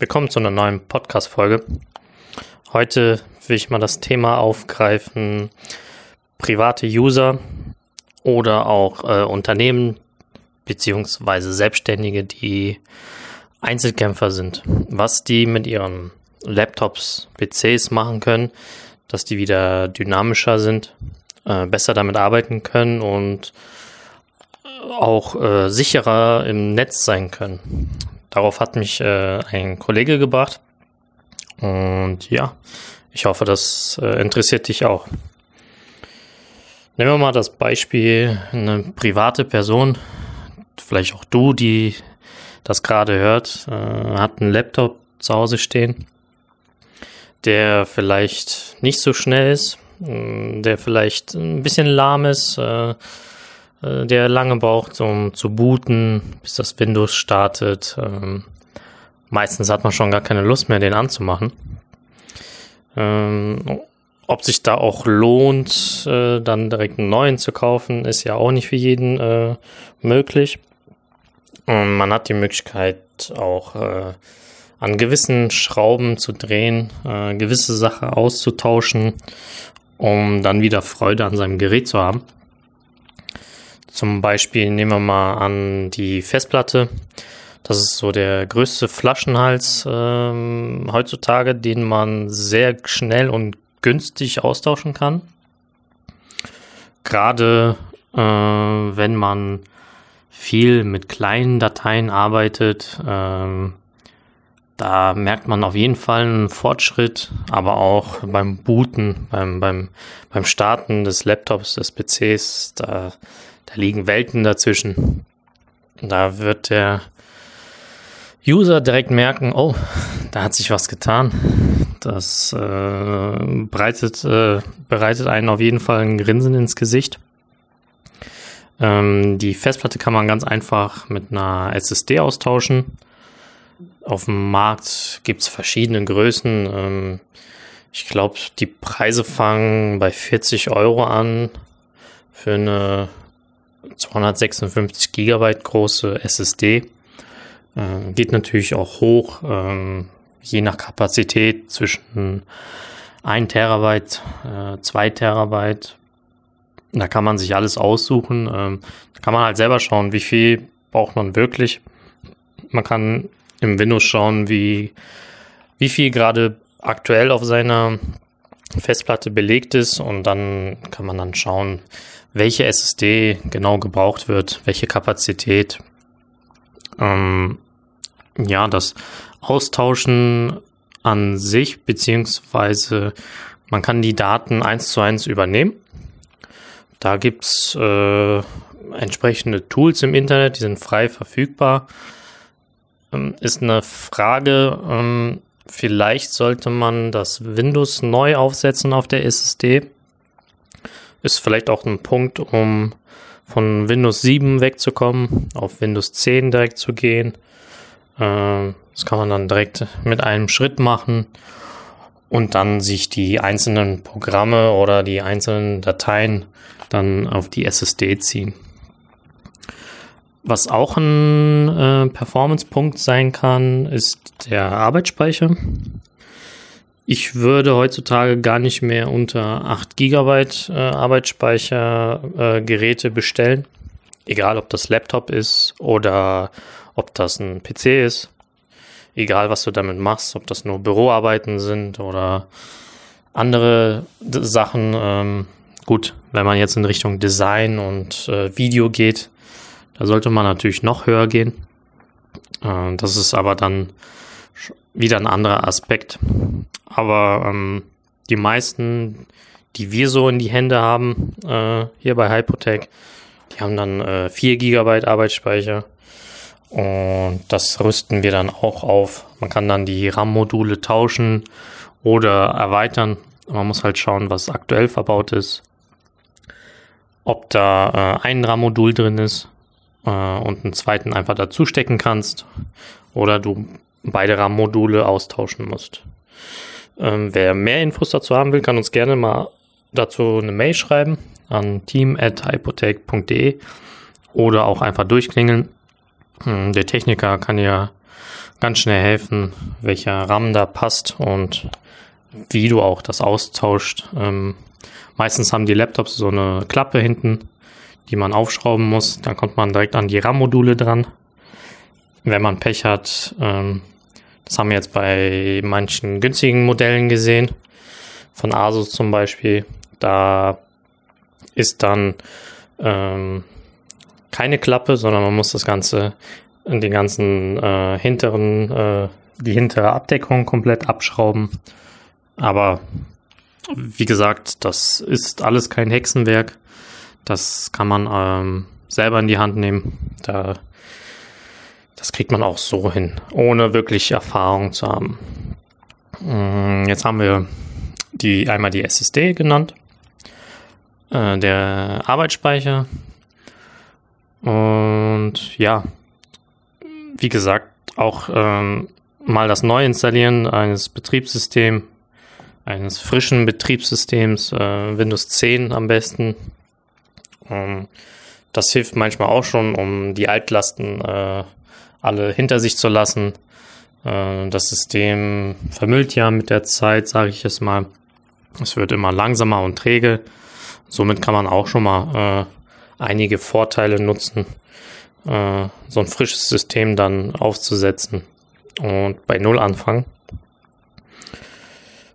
Willkommen zu einer neuen Podcast-Folge. Heute will ich mal das Thema aufgreifen, private User oder auch äh, Unternehmen beziehungsweise Selbstständige, die Einzelkämpfer sind. Was die mit ihren Laptops, PCs machen können, dass die wieder dynamischer sind, äh, besser damit arbeiten können und auch äh, sicherer im Netz sein können. Darauf hat mich äh, ein Kollege gebracht. Und ja, ich hoffe, das äh, interessiert dich auch. Nehmen wir mal das Beispiel, eine private Person, vielleicht auch du, die das gerade hört, äh, hat einen Laptop zu Hause stehen, der vielleicht nicht so schnell ist, äh, der vielleicht ein bisschen lahm ist, äh, der lange braucht, um zu booten, bis das Windows startet. Ähm, meistens hat man schon gar keine Lust mehr, den anzumachen. Ähm, ob sich da auch lohnt, äh, dann direkt einen neuen zu kaufen, ist ja auch nicht für jeden äh, möglich. Und man hat die Möglichkeit auch äh, an gewissen Schrauben zu drehen, äh, gewisse Sachen auszutauschen, um dann wieder Freude an seinem Gerät zu haben. Zum Beispiel nehmen wir mal an die Festplatte. Das ist so der größte Flaschenhals ähm, heutzutage, den man sehr schnell und günstig austauschen kann. Gerade äh, wenn man viel mit kleinen Dateien arbeitet, ähm, da merkt man auf jeden Fall einen Fortschritt, aber auch beim Booten, beim, beim, beim Starten des Laptops, des PCs, da da liegen Welten dazwischen. Da wird der User direkt merken, oh, da hat sich was getan. Das äh, bereitet, äh, bereitet einen auf jeden Fall ein Grinsen ins Gesicht. Ähm, die Festplatte kann man ganz einfach mit einer SSD austauschen. Auf dem Markt gibt es verschiedene Größen. Ähm, ich glaube, die Preise fangen bei 40 Euro an für eine 256 Gigabyte große SSD. Äh, geht natürlich auch hoch, äh, je nach Kapazität zwischen 1 Terabyte, äh, 2 Terabyte. Da kann man sich alles aussuchen. Ähm, da kann man halt selber schauen, wie viel braucht man wirklich. Man kann im Windows schauen, wie, wie viel gerade aktuell auf seiner Festplatte belegt ist und dann kann man dann schauen, welche SSD genau gebraucht wird, welche Kapazität. Ähm, ja, das Austauschen an sich, beziehungsweise man kann die Daten eins zu eins übernehmen. Da gibt's äh, entsprechende Tools im Internet, die sind frei verfügbar. Ähm, ist eine Frage, ähm, vielleicht sollte man das Windows neu aufsetzen auf der SSD ist vielleicht auch ein Punkt, um von Windows 7 wegzukommen, auf Windows 10 direkt zu gehen. Ähm, das kann man dann direkt mit einem Schritt machen und dann sich die einzelnen Programme oder die einzelnen Dateien dann auf die SSD ziehen. Was auch ein äh, Performance-Punkt sein kann, ist der Arbeitsspeicher. Ich würde heutzutage gar nicht mehr unter 8 GB äh, Arbeitsspeicher äh, bestellen. Egal, ob das Laptop ist oder ob das ein PC ist. Egal, was du damit machst, ob das nur Büroarbeiten sind oder andere Sachen. Ähm, gut, wenn man jetzt in Richtung Design und äh, Video geht, da sollte man natürlich noch höher gehen. Äh, das ist aber dann wieder ein anderer Aspekt. Aber ähm, die meisten, die wir so in die Hände haben, äh, hier bei Hypotech, die haben dann äh, 4 GB Arbeitsspeicher. Und das rüsten wir dann auch auf. Man kann dann die RAM-Module tauschen oder erweitern. Man muss halt schauen, was aktuell verbaut ist. Ob da äh, ein RAM-Modul drin ist äh, und einen zweiten einfach dazu stecken kannst. Oder du beide RAM-Module austauschen musst. Ähm, wer mehr Infos dazu haben will, kann uns gerne mal dazu eine Mail schreiben an team.hypotech.de oder auch einfach durchklingeln. Hm, der Techniker kann ja ganz schnell helfen, welcher RAM da passt und wie du auch das austauscht. Ähm, meistens haben die Laptops so eine Klappe hinten, die man aufschrauben muss. Dann kommt man direkt an die RAM-Module dran. Wenn man Pech hat, ähm, das haben wir jetzt bei manchen günstigen Modellen gesehen, von Asus zum Beispiel, da ist dann ähm, keine Klappe, sondern man muss das Ganze den ganzen äh, hinteren, äh, die hintere Abdeckung komplett abschrauben. Aber wie gesagt, das ist alles kein Hexenwerk. Das kann man ähm, selber in die Hand nehmen. Da, das kriegt man auch so hin, ohne wirklich Erfahrung zu haben. Mm, jetzt haben wir die einmal die SSD genannt, äh, der Arbeitsspeicher und ja, wie gesagt, auch ähm, mal das Neuinstallieren eines Betriebssystems, eines frischen Betriebssystems, äh, Windows 10 am besten. Ähm, das hilft manchmal auch schon, um die Altlasten äh, alle hinter sich zu lassen. Äh, das System vermüllt ja mit der Zeit, sage ich es mal. Es wird immer langsamer und träge. Somit kann man auch schon mal äh, einige Vorteile nutzen, äh, so ein frisches System dann aufzusetzen und bei Null anfangen.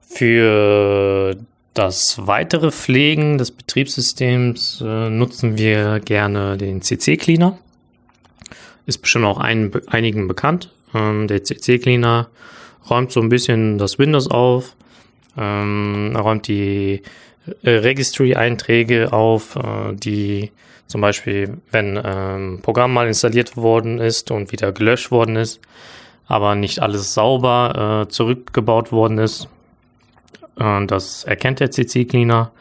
Für das weitere Pflegen des Betriebssystems äh, nutzen wir gerne den CC-Cleaner. Ist bestimmt auch ein, einigen bekannt. Ähm, der CC-Cleaner räumt so ein bisschen das Windows auf, ähm, räumt die äh, Registry-Einträge auf, äh, die zum Beispiel, wenn ähm, Programm mal installiert worden ist und wieder gelöscht worden ist, aber nicht alles sauber äh, zurückgebaut worden ist. Äh, das erkennt der CC-Cleaner,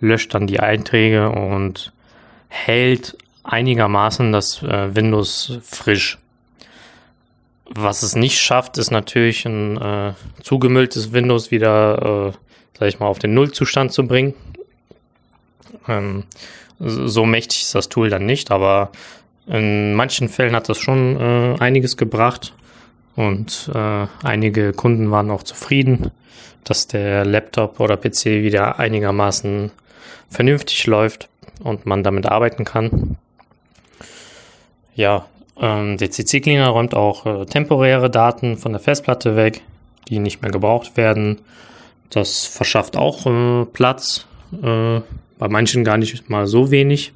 löscht dann die Einträge und hält einigermaßen das äh, Windows frisch. Was es nicht schafft, ist natürlich ein äh, zugemülltes Windows wieder, äh, sag ich mal, auf den Nullzustand zu bringen. Ähm, so mächtig ist das Tool dann nicht, aber in manchen Fällen hat das schon äh, einiges gebracht und äh, einige Kunden waren auch zufrieden, dass der Laptop oder PC wieder einigermaßen vernünftig läuft und man damit arbeiten kann. Ja, ähm, der CC-Cleaner räumt auch äh, temporäre Daten von der Festplatte weg, die nicht mehr gebraucht werden. Das verschafft auch äh, Platz äh, bei manchen gar nicht mal so wenig.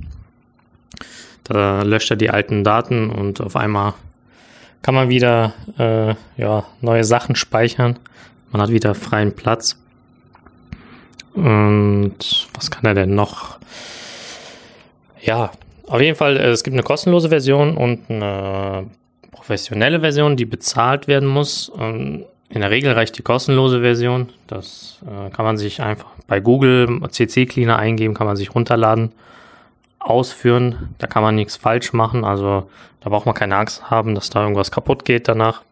Da löscht er die alten Daten und auf einmal kann man wieder äh, ja, neue Sachen speichern. Man hat wieder freien Platz. Und was kann er denn noch? Ja, auf jeden Fall, äh, es gibt eine kostenlose Version und eine professionelle Version, die bezahlt werden muss. Ähm, in der Regel reicht die kostenlose Version. Das äh, kann man sich einfach bei Google CC Cleaner eingeben, kann man sich runterladen, ausführen. Da kann man nichts falsch machen. Also da braucht man keine Angst haben, dass da irgendwas kaputt geht danach.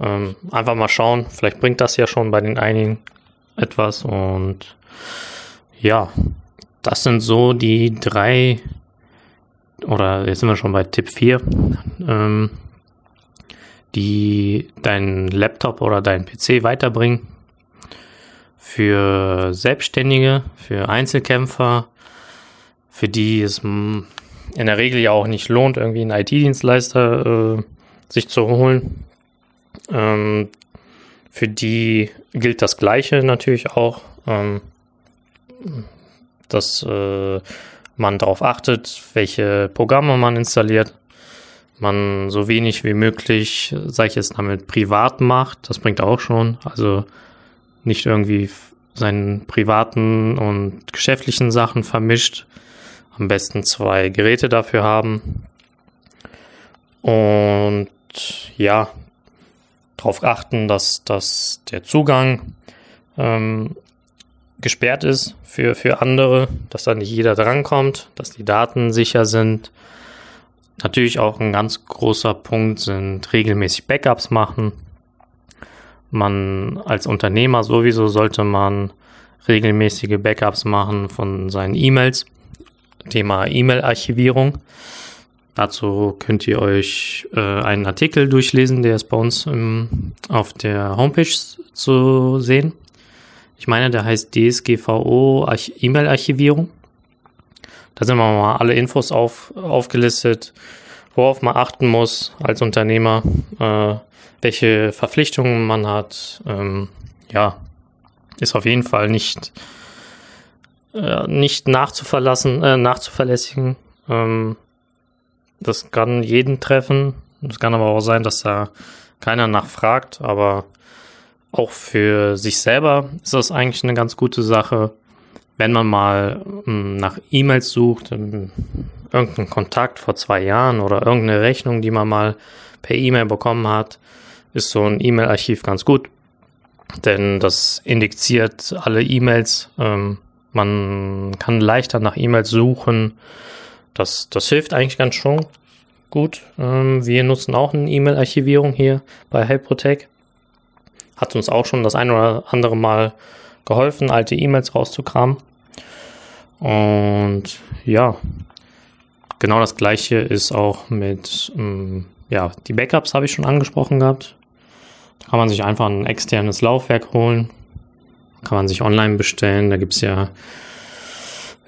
Ähm, einfach mal schauen. Vielleicht bringt das ja schon bei den einigen etwas. Und ja, das sind so die drei oder jetzt sind wir schon bei Tipp 4. Ähm, die deinen Laptop oder deinen PC weiterbringen. Für Selbstständige, für Einzelkämpfer, für die es in der Regel ja auch nicht lohnt, irgendwie einen IT-Dienstleister äh, sich zu holen. Ähm, für die gilt das Gleiche natürlich auch, ähm, dass äh, man darauf achtet, welche Programme man installiert man so wenig wie möglich, sag ich jetzt damit, privat macht. Das bringt auch schon. Also nicht irgendwie seinen privaten und geschäftlichen Sachen vermischt. Am besten zwei Geräte dafür haben. Und ja, darauf achten, dass, dass der Zugang ähm, gesperrt ist für, für andere, dass da nicht jeder drankommt, dass die Daten sicher sind Natürlich auch ein ganz großer Punkt sind regelmäßig Backups machen. Man als Unternehmer sowieso sollte man regelmäßige Backups machen von seinen E-Mails. Thema E-Mail-Archivierung. Dazu könnt ihr euch äh, einen Artikel durchlesen, der ist bei uns im, auf der Homepage zu sehen. Ich meine, der heißt DSGVO E-Mail-Archivierung. Da sind wir mal alle Infos auf, aufgelistet, worauf man achten muss als Unternehmer, äh, welche Verpflichtungen man hat. Ähm, ja, ist auf jeden Fall nicht, äh, nicht nachzuverlassen, äh, nachzuverlässigen. Ähm, das kann jeden treffen. Es kann aber auch sein, dass da keiner nachfragt, aber auch für sich selber ist das eigentlich eine ganz gute Sache, wenn man mal ähm, nach E-Mails sucht, ähm, irgendeinen Kontakt vor zwei Jahren oder irgendeine Rechnung, die man mal per E-Mail bekommen hat, ist so ein E-Mail-Archiv ganz gut, denn das indiziert alle E-Mails. Ähm, man kann leichter nach E-Mails suchen. Das, das hilft eigentlich ganz schon gut. Ähm, wir nutzen auch eine E-Mail-Archivierung hier bei HelpProtect. Hat uns auch schon das ein oder andere Mal geholfen, alte E-Mails rauszukramen. Und ja, genau das gleiche ist auch mit, ähm, ja, die Backups habe ich schon angesprochen gehabt. Da kann man sich einfach ein externes Laufwerk holen. Kann man sich online bestellen. Da gibt es ja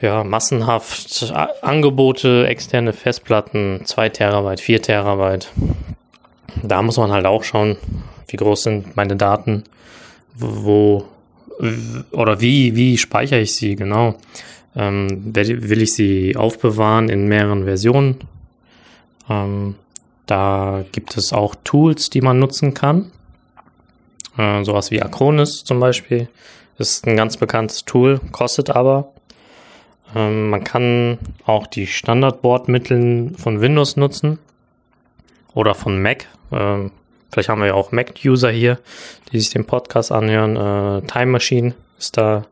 ja, massenhaft Angebote, externe Festplatten, 2 Terabyte, 4 Terabyte. Da muss man halt auch schauen, wie groß sind meine Daten, wo oder wie, wie speichere ich sie genau. Ähm, will ich sie aufbewahren in mehreren Versionen? Ähm, da gibt es auch Tools, die man nutzen kann. Äh, sowas wie Acronis zum Beispiel ist ein ganz bekanntes Tool, kostet aber ähm, man kann auch die Standardbordmittel von Windows nutzen oder von Mac. Ähm, vielleicht haben wir ja auch Mac-User hier, die sich den Podcast anhören. Äh, Time Machine ist da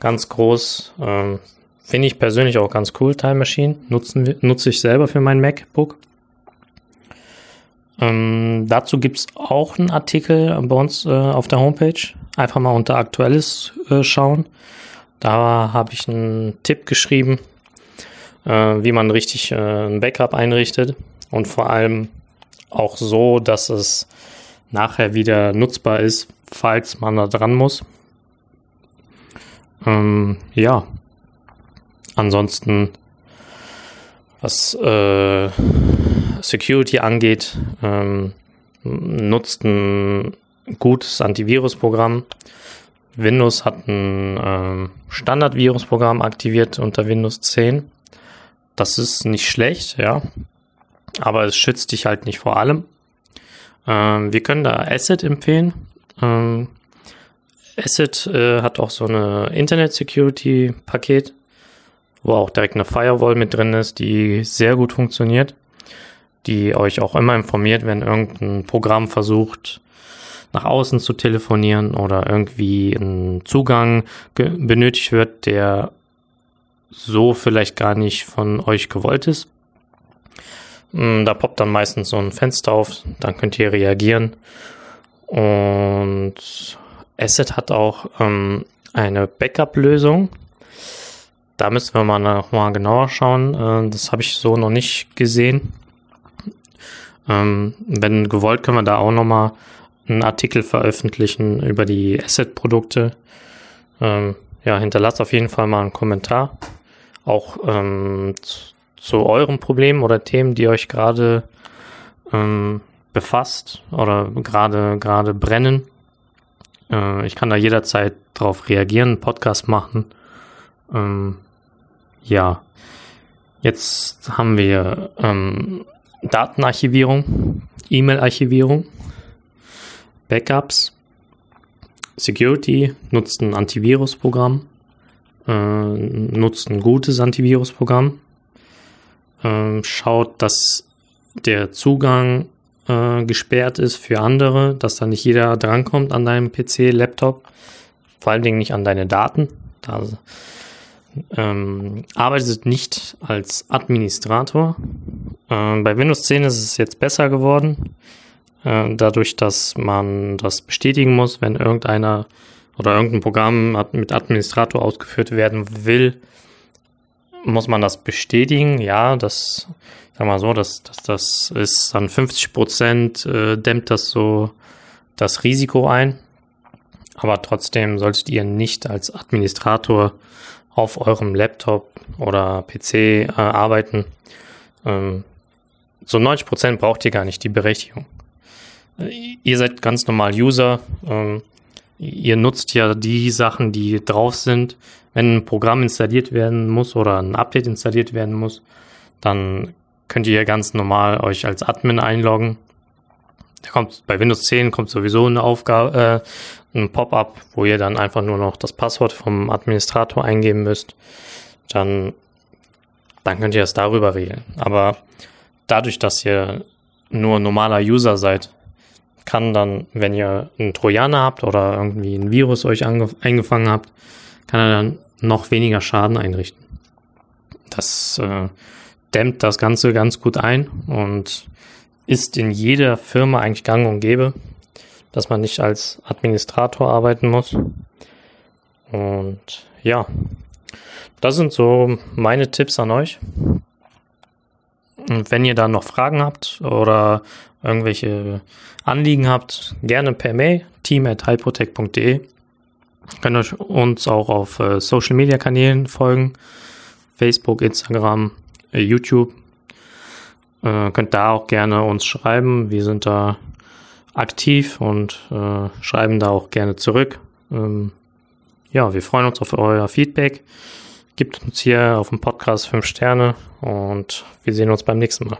ganz groß. Ähm, Finde ich persönlich auch ganz cool, Time Machine. Nutzen, nutze ich selber für mein MacBook. Ähm, dazu gibt es auch einen Artikel bei uns äh, auf der Homepage. Einfach mal unter Aktuelles äh, schauen. Da habe ich einen Tipp geschrieben, äh, wie man richtig äh, ein Backup einrichtet und vor allem auch so, dass es nachher wieder nutzbar ist, falls man da dran muss. Ähm, ja, ansonsten, was äh, Security angeht, ähm, nutzt ein gutes Antivirusprogramm. Windows hat ein ähm, Standard-Virusprogramm aktiviert unter Windows 10. Das ist nicht schlecht, ja. Aber es schützt dich halt nicht vor allem. Ähm, wir können da Asset empfehlen. Ähm, Asset äh, hat auch so eine Internet-Security-Paket, wo auch direkt eine Firewall mit drin ist, die sehr gut funktioniert, die euch auch immer informiert, wenn irgendein Programm versucht, nach außen zu telefonieren oder irgendwie ein Zugang benötigt wird, der so vielleicht gar nicht von euch gewollt ist. Mm, da poppt dann meistens so ein Fenster auf, dann könnt ihr reagieren. Und Asset hat auch ähm, eine Backup-Lösung. Da müssen wir mal noch mal genauer schauen. Äh, das habe ich so noch nicht gesehen. Ähm, wenn gewollt, können wir da auch noch mal einen Artikel veröffentlichen über die Asset-Produkte. Ähm, ja, hinterlasst auf jeden Fall mal einen Kommentar. Auch ähm, zu, zu euren Problemen oder Themen, die euch gerade ähm, befasst oder gerade gerade brennen. Äh, ich kann da jederzeit drauf reagieren, einen Podcast machen. Ähm, ja, jetzt haben wir ähm, Datenarchivierung, E-Mail-Archivierung. Backups. Security nutzt ein Antivirusprogramm, äh, nutzt ein gutes Antivirusprogramm, äh, schaut, dass der Zugang äh, gesperrt ist für andere, dass da nicht jeder drankommt an deinem PC, Laptop, vor allen Dingen nicht an deine Daten. Da ähm, arbeitet nicht als Administrator. Äh, bei Windows 10 ist es jetzt besser geworden. Äh, dadurch, dass man das bestätigen muss, wenn irgendeiner oder irgendein Programm mit Administrator ausgeführt werden will, muss man das bestätigen? Ja, das, sag mal so, das, das, das ist dann 50 Prozent, äh, dämmt das so das Risiko ein. Aber trotzdem solltet ihr nicht als Administrator auf eurem Laptop oder PC äh, arbeiten. Ähm, so 90 Prozent braucht ihr gar nicht die Berechtigung. Ihr seid ganz normal User. Ähm, ihr nutzt ja die Sachen, die drauf sind. Wenn ein Programm installiert werden muss oder ein Update installiert werden muss, dann könnt ihr ganz normal euch als Admin einloggen. Da kommt bei Windows 10 kommt sowieso eine Aufgabe, äh, ein Pop-up, wo ihr dann einfach nur noch das Passwort vom Administrator eingeben müsst. Dann, dann könnt ihr es darüber regeln. Aber dadurch, dass ihr nur normaler User seid, kann dann, wenn ihr einen Trojaner habt oder irgendwie ein Virus euch eingefangen habt, kann er dann noch weniger Schaden einrichten. Das äh, dämmt das Ganze ganz gut ein und ist in jeder Firma eigentlich gang und gäbe, dass man nicht als Administrator arbeiten muss. Und ja, das sind so meine Tipps an euch. Und wenn ihr da noch Fragen habt oder irgendwelche Anliegen habt, gerne per Mail team@hypotech.de. Könnt euch uns auch auf äh, Social Media Kanälen folgen, Facebook, Instagram, äh, YouTube. Äh, könnt da auch gerne uns schreiben. Wir sind da aktiv und äh, schreiben da auch gerne zurück. Ähm, ja, wir freuen uns auf euer Feedback. Gibt uns hier auf dem Podcast fünf Sterne und wir sehen uns beim nächsten Mal.